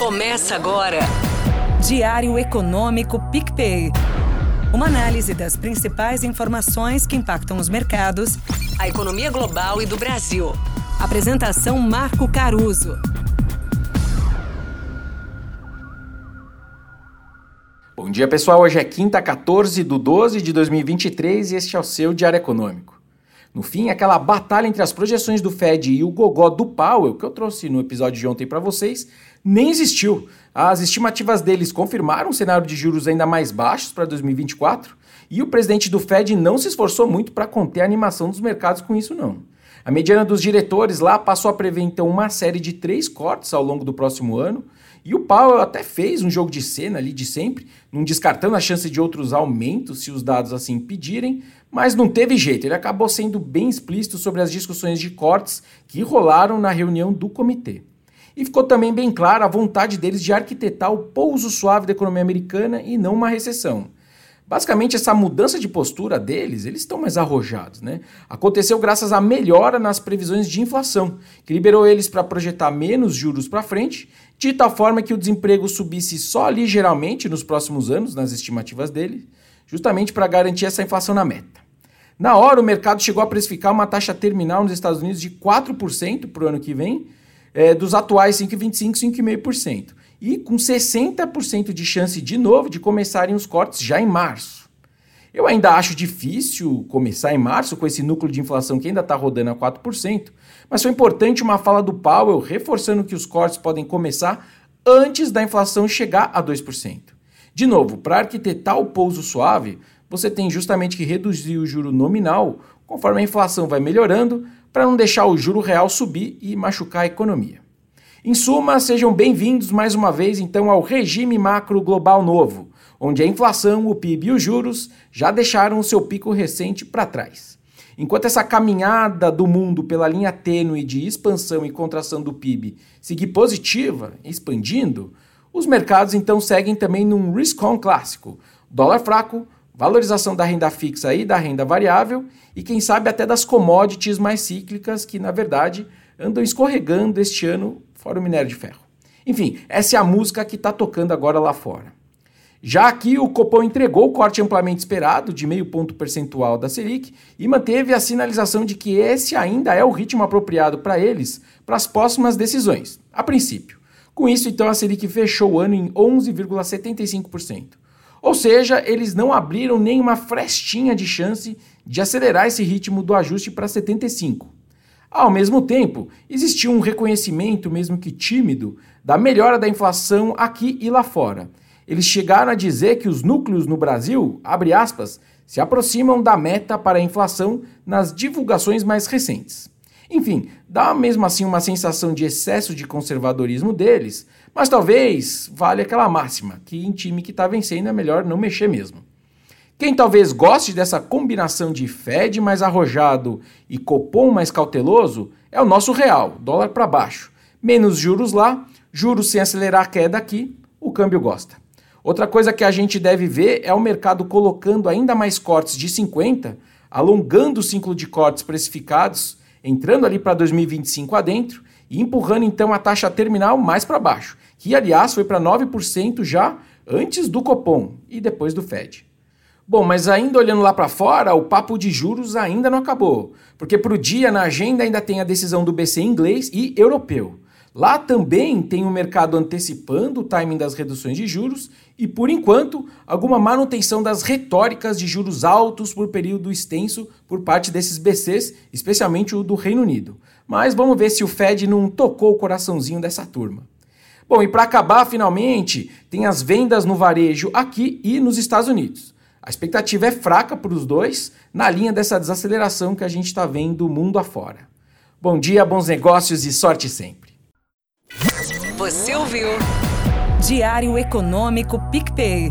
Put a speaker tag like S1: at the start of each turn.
S1: Começa agora.
S2: Diário Econômico PicPay. Uma análise das principais informações que impactam os mercados,
S1: a economia global e do Brasil.
S2: Apresentação Marco Caruso.
S3: Bom dia, pessoal. Hoje é quinta, 14 de 12 de 2023 e este é o seu Diário Econômico. No fim, aquela batalha entre as projeções do Fed e o gogó do Powell, que eu trouxe no episódio de ontem para vocês, nem existiu. As estimativas deles confirmaram um cenário de juros ainda mais baixos para 2024 e o presidente do Fed não se esforçou muito para conter a animação dos mercados com isso, não. A mediana dos diretores lá passou a prever então uma série de três cortes ao longo do próximo ano. E o Powell até fez um jogo de cena ali de sempre, não descartando a chance de outros aumentos se os dados assim pedirem, mas não teve jeito, ele acabou sendo bem explícito sobre as discussões de cortes que rolaram na reunião do comitê. E ficou também bem clara a vontade deles de arquitetar o pouso suave da economia americana e não uma recessão. Basicamente, essa mudança de postura deles, eles estão mais arrojados, né? Aconteceu graças à melhora nas previsões de inflação, que liberou eles para projetar menos juros para frente, de tal forma que o desemprego subisse só ligeiramente nos próximos anos, nas estimativas dele, justamente para garantir essa inflação na meta. Na hora, o mercado chegou a precificar uma taxa terminal nos Estados Unidos de 4% para o ano que vem, é, dos atuais 5,25%, 5,5%. E com 60% de chance de novo de começarem os cortes já em março. Eu ainda acho difícil começar em março com esse núcleo de inflação que ainda está rodando a 4%, mas foi importante uma fala do Powell reforçando que os cortes podem começar antes da inflação chegar a 2%. De novo, para arquitetar o pouso suave, você tem justamente que reduzir o juro nominal conforme a inflação vai melhorando, para não deixar o juro real subir e machucar a economia. Em suma, sejam bem-vindos mais uma vez então ao regime macro global novo, onde a inflação, o PIB e os juros já deixaram o seu pico recente para trás. Enquanto essa caminhada do mundo pela linha tênue de expansão e contração do PIB seguir positiva, expandindo, os mercados então seguem também num risk-on clássico: dólar fraco, valorização da renda fixa e da renda variável e quem sabe até das commodities mais cíclicas que na verdade andam escorregando este ano fora o minério de ferro. Enfim, essa é a música que está tocando agora lá fora. Já aqui, o Copom entregou o corte amplamente esperado de meio ponto percentual da Selic e manteve a sinalização de que esse ainda é o ritmo apropriado para eles para as próximas decisões, a princípio. Com isso, então, a Selic fechou o ano em 11,75%. Ou seja, eles não abriram nenhuma frestinha de chance de acelerar esse ritmo do ajuste para 75%. Ao mesmo tempo, existiu um reconhecimento, mesmo que tímido, da melhora da inflação aqui e lá fora eles chegaram a dizer que os núcleos no Brasil, abre aspas, se aproximam da meta para a inflação nas divulgações mais recentes. Enfim, dá mesmo assim uma sensação de excesso de conservadorismo deles, mas talvez vale aquela máxima, que em time que está vencendo é melhor não mexer mesmo. Quem talvez goste dessa combinação de Fed mais arrojado e Copom mais cauteloso é o nosso real, dólar para baixo. Menos juros lá, juros sem acelerar a queda aqui, o câmbio gosta. Outra coisa que a gente deve ver é o mercado colocando ainda mais cortes de 50, alongando o ciclo de cortes precificados, entrando ali para 2025 adentro e empurrando então a taxa terminal mais para baixo, que aliás foi para 9% já antes do Copom e depois do Fed. Bom, mas ainda olhando lá para fora, o papo de juros ainda não acabou, porque para o dia na agenda ainda tem a decisão do BC inglês e europeu. Lá também tem o mercado antecipando o timing das reduções de juros e, por enquanto, alguma manutenção das retóricas de juros altos por período extenso por parte desses BCs, especialmente o do Reino Unido. Mas vamos ver se o Fed não tocou o coraçãozinho dessa turma. Bom, e para acabar, finalmente, tem as vendas no varejo aqui e nos Estados Unidos. A expectativa é fraca para os dois, na linha dessa desaceleração que a gente está vendo mundo afora. Bom dia, bons negócios e sorte sempre!
S1: Você ouviu?
S2: Diário Econômico PicPay.